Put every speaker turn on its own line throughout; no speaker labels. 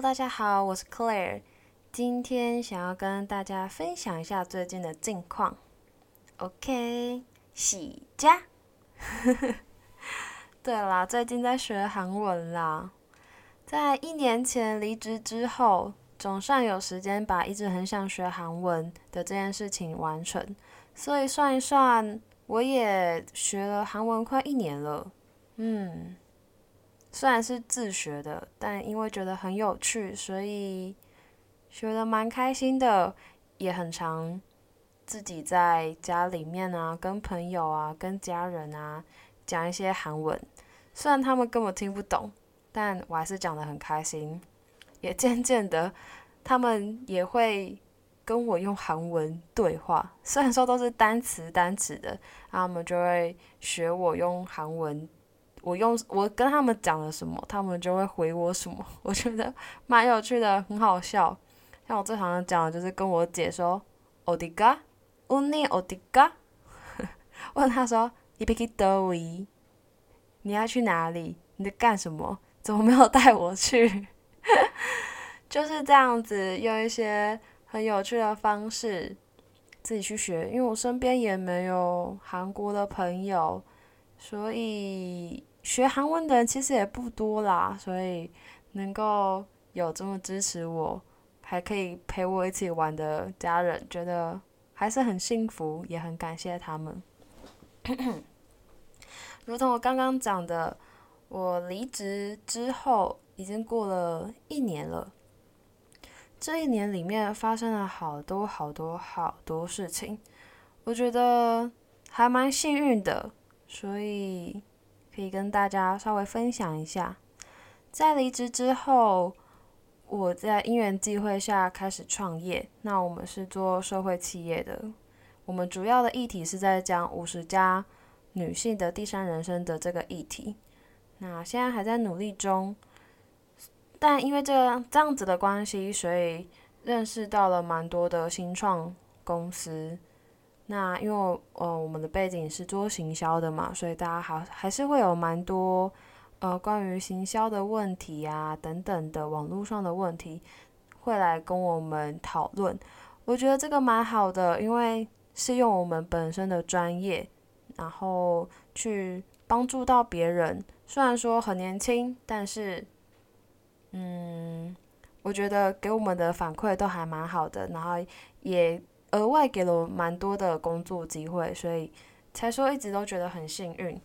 大家好，我是 Claire，今天想要跟大家分享一下最近的近况。OK，喜家。对啦，最近在学韩文啦。在一年前离职之后，总算有时间把一直很想学韩文的这件事情完成。所以算一算，我也学了韩文快一年了。嗯。虽然是自学的，但因为觉得很有趣，所以学的蛮开心的，也很常自己在家里面啊，跟朋友啊，跟家人啊讲一些韩文。虽然他们根本听不懂，但我还是讲的很开心。也渐渐的，他们也会跟我用韩文对话，虽然说都是单词单词的，他们就会学我用韩文。我用我跟他们讲了什么，他们就会回我什么，我觉得蛮有趣的，很好笑。像我最常讲的就是跟我姐说“어디 가？ 오늘어디 가？ ”问他说“你别去德维，你要去哪里？你在干什么？怎么没有带我去？”就是这样子，用一些很有趣的方式自己去学，因为我身边也没有韩国的朋友，所以。 学韩文的人其实也不多啦，所以能够有这么支持我，还可以陪我一起玩的家人，觉得还是很幸福，也很感谢他们。如同我刚刚讲的，我离职之后已经过了一年了，这一年里面发生了好多好多好多事情，我觉得还蛮幸运的，所以。可以跟大家稍微分享一下，在离职之后，我在因缘际会下开始创业。那我们是做社会企业的，我们主要的议题是在讲五十家女性的第三人生的这个议题。那现在还在努力中，但因为这个这样子的关系，所以认识到了蛮多的新创公司。那因为呃我们的背景是做行销的嘛，所以大家还还是会有蛮多呃关于行销的问题啊等等的网络上的问题会来跟我们讨论。我觉得这个蛮好的，因为是用我们本身的专业，然后去帮助到别人。虽然说很年轻，但是嗯，我觉得给我们的反馈都还蛮好的，然后也。额外给了我蛮多的工作机会，所以才说一直都觉得很幸运。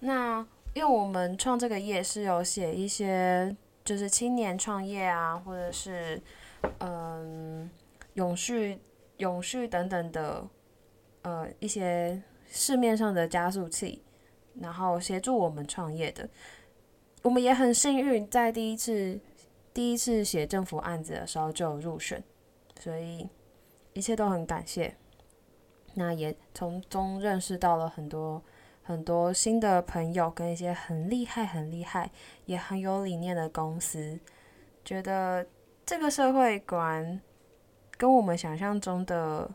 那因为我们创这个业是有写一些就是青年创业啊，或者是嗯永续、永续等等的呃一些市面上的加速器，然后协助我们创业的。我们也很幸运，在第一次第一次写政府案子的时候就入选，所以。一切都很感谢，那也从中认识到了很多很多新的朋友，跟一些很厉害、很厉害也很有理念的公司。觉得这个社会果然跟我们想象中的，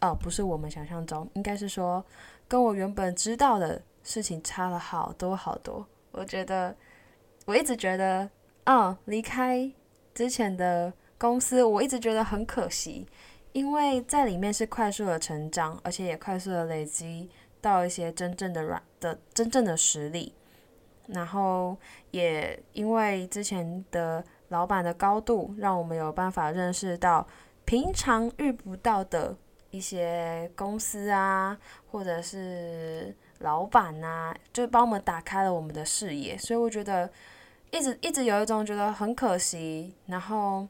哦，不是我们想象中，应该是说跟我原本知道的事情差了好多好多。我觉得我一直觉得，嗯，离开之前的公司，我一直觉得很可惜。因为在里面是快速的成长，而且也快速的累积到一些真正的软的真正的实力，然后也因为之前的老板的高度，让我们有办法认识到平常遇不到的一些公司啊，或者是老板呐，就帮我们打开了我们的视野，所以我觉得一直一直有一种觉得很可惜，然后。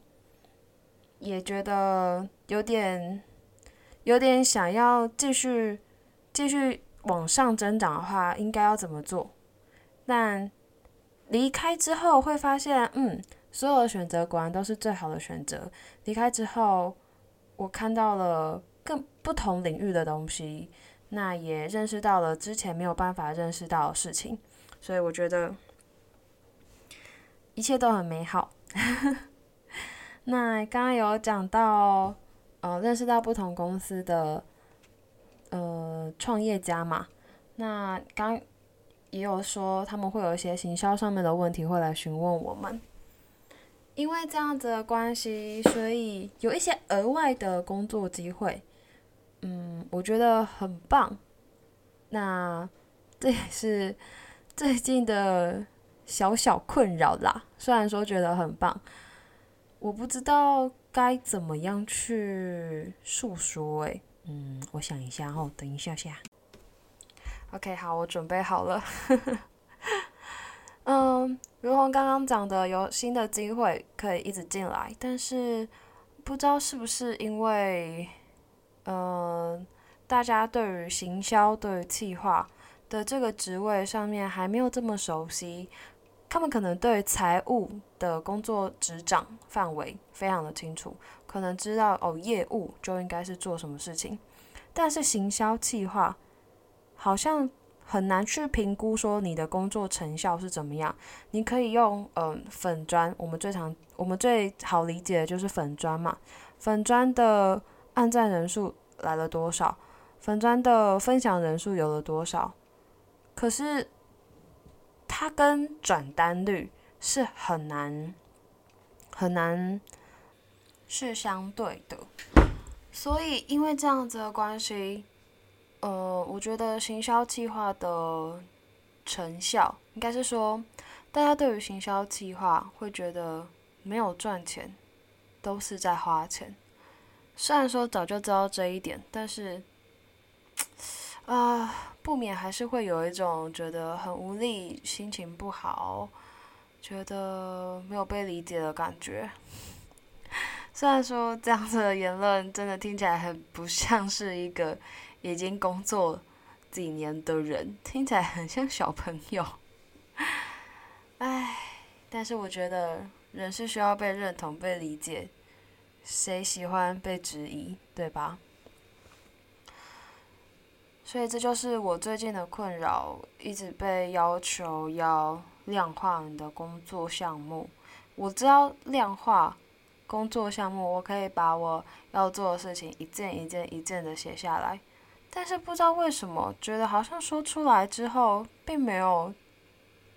也觉得有点，有点想要继续继续往上增长的话，应该要怎么做？但离开之后会发现，嗯，所有的选择果然都是最好的选择。离开之后，我看到了更不同领域的东西，那也认识到了之前没有办法认识到的事情，所以我觉得一切都很美好。那刚刚有讲到，呃，认识到不同公司的呃创业家嘛。那刚也有说他们会有一些行销上面的问题会来询问我们，因为这样子的关系，所以有一些额外的工作机会，嗯，我觉得很棒。那这也是最近的小小困扰啦。虽然说觉得很棒，我不知道该怎么样去诉说。诶，嗯，我想一下哦，等一下下。OK，好，我准备好了。嗯，如同刚刚讲的，有新的机会可以一直进来，但是不知道是不是因为，嗯，大家对于行销、对于企划的这个职位上面还没有这么熟悉，他们可能对财务的工作职掌范围非常的清楚，可能知道哦，业务就应该是做什么事情，但是行销计划好像。很难去评估说你的工作成效是怎么样。你可以用嗯粉砖，我们最常我们最好理解的就是粉砖嘛。粉砖的按赞人数来了多少？粉砖的分享人数有了多少？可是它跟转单率是很难很难是相对的。所以因为这样子的关系。呃，我觉得行销计划的成效，应该是说，大家对于行销计划会觉得没有赚钱，都是在花钱。虽然说早就知道这一点，但是，啊，不免还是会有一种觉得很无力、心情不好、觉得没有被理解的感觉。虽然说这样子的言论真的听起来很不像是一个。已经工作几年的人，听起来很像小朋友。唉，但是我觉得人是需要被认同、被理解，谁喜欢被质疑，对吧？所以这就是我最近的困扰，一直被要求要量化你的工作项目。我知道量化工作项目，我可以把我要做的事情一件一件、一件的写下来。但是不知道为什么，觉得好像说出来之后并没有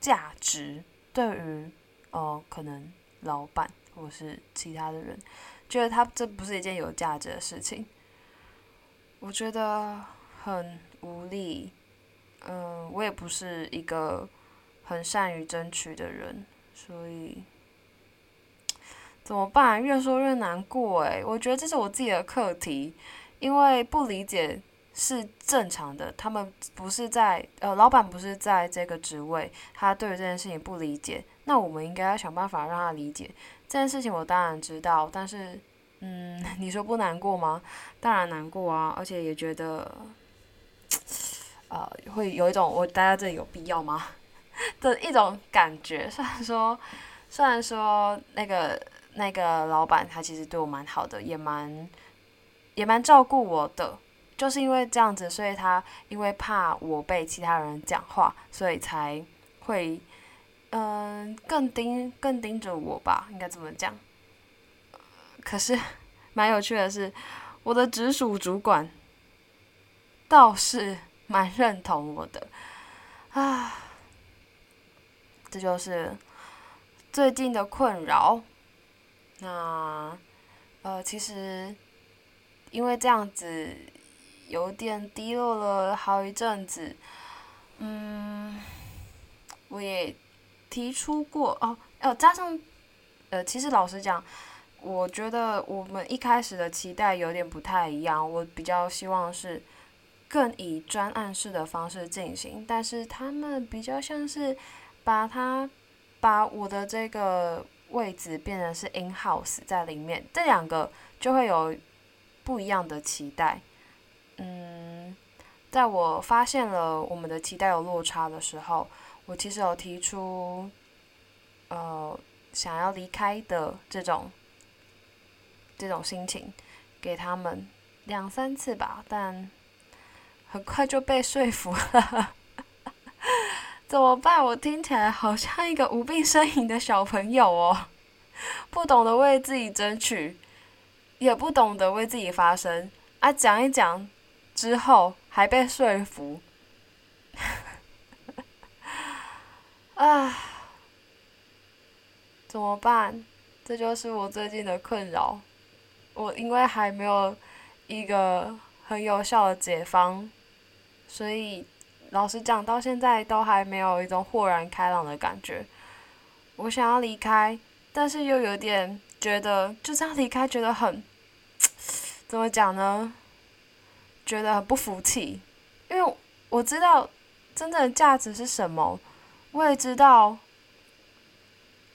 价值。对于呃，可能老板或是其他的人，觉得他这不是一件有价值的事情，我觉得很无力。嗯，我也不是一个很善于争取的人，所以怎么办？越说越难过诶，我觉得这是我自己的课题，因为不理解。是正常的，他们不是在呃，老板不是在这个职位，他对于这件事情不理解，那我们应该要想办法让他理解这件事情。我当然知道，但是，嗯，你说不难过吗？当然难过啊，而且也觉得，呃，会有一种我待在这里有必要吗 的一种感觉。虽然说，虽然说那个那个老板他其实对我蛮好的，也蛮也蛮照顾我的。就是因为这样子，所以他因为怕我被其他人讲话，所以才会嗯更盯更盯着我吧，应该怎么讲。可是蛮有趣的是，我的直属主管倒是蛮认同我的啊，这就是最近的困扰。那呃，其实因为这样子。有点低落了好一阵子，嗯，我也提出过哦，哦，加上，呃，其实老实讲，我觉得我们一开始的期待有点不太一样，我比较希望是更以专案式的方式进行，但是他们比较像是把它把我的这个位置变成是 in house 在里面，这两个就会有不一样的期待。嗯，在我发现了我们的期待有落差的时候，我其实有提出，呃，想要离开的这种这种心情给他们两三次吧，但很快就被说服了。怎么办？我听起来好像一个无病呻吟的小朋友哦，不懂得为自己争取，也不懂得为自己发声啊，讲一讲。之后还被说服，啊，怎么办？这就是我最近的困扰。我因为还没有一个很有效的解方，所以老实讲，到现在都还没有一种豁然开朗的感觉。我想要离开，但是又有点觉得就这样离开，觉得很 怎么讲呢？觉得很不服气，因为我知道真正的价值是什么，我也知道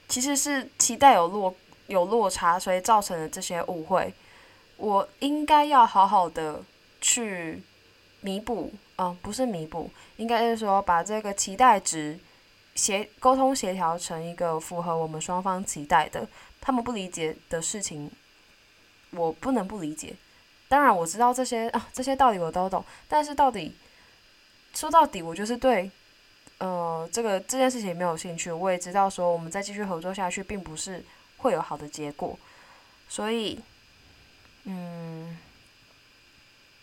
其实是期待有落。有落差，所以造成了这些误会。我应该要好好的去弥补，嗯，不是弥补，应该是说把这个期待值协沟通协调成一个符合我们双方期待的。他们不理解的事情，我不能不理解。当然我知道这些啊，这些道理我都懂。但是到底说到底，我就是对，呃，这个这件事情没有兴趣。我也知道说，我们再继续合作下去，并不是。会有好的结果，所以，嗯，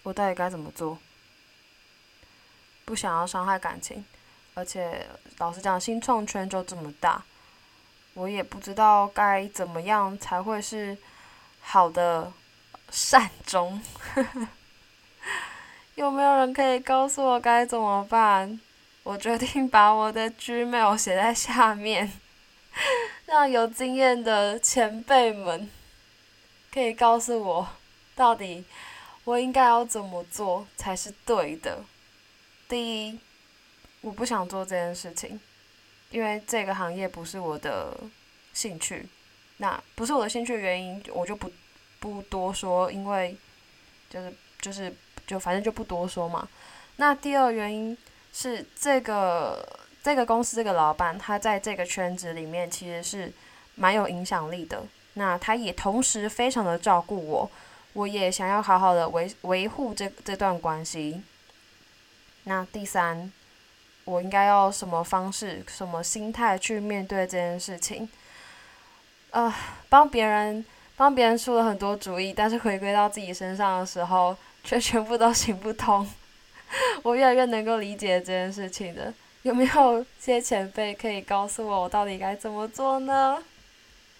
我到底该怎么做？不想要伤害感情，而且老实讲，新创圈就这么大，我也不知道该怎么样才会是好的善终。有没有人可以告诉我该怎么办？我决定把我的 Gmail 写在下面。让有经验的前辈们可以告诉我，到底我应该要怎么做才是对的。第一，我不想做这件事情，因为这个行业不是我的兴趣。那不是我的兴趣原因，我就不不多说，因为就是就是就反正就不多说嘛。那第二原因是这个。这个公司这个老板，他在这个圈子里面其实是蛮有影响力的。那他也同时非常的照顾我，我也想要好好的维维护这这段关系。那第三，我应该要什么方式、什么心态去面对这件事情？呃，帮别人帮别人出了很多主意，但是回归到自己身上的时候，却全部都行不通。我越来越能够理解这件事情的。有没有些前辈可以告诉我，我到底该怎么做呢？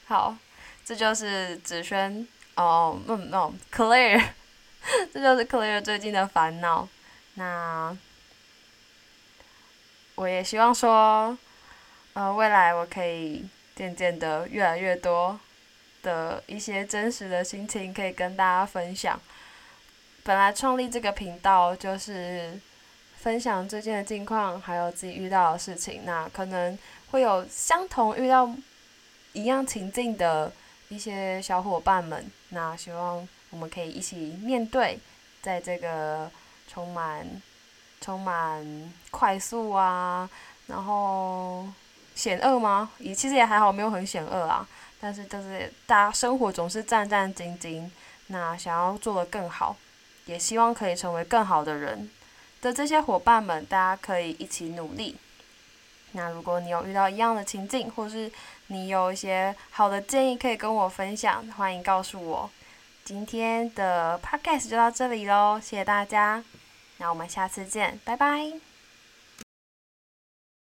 好，这就是子轩哦，嗯哦，Clear，这就是 Clear 最近的烦恼。那我也希望说，呃，未来我可以渐渐的越来越多的一些真实的心情可以跟大家分享。本来创立这个频道就是。分享最近的近况，还有自己遇到的事情，那可能会有相同遇到一样情境的一些小伙伴们，那希望我们可以一起面对，在这个充满充满快速啊，然后险恶吗？也其实也还好，没有很险恶啊。但是就是大家生活总是战战兢兢，那想要做得更好，也希望可以成为更好的人。的这些伙伴们，大家可以一起努力。那如果你有遇到一样的情境，或是你有一些好的建议可以跟我分享，欢迎告诉我。今天的 podcast 就到这里喽，谢谢大家，那我们下次见，拜拜。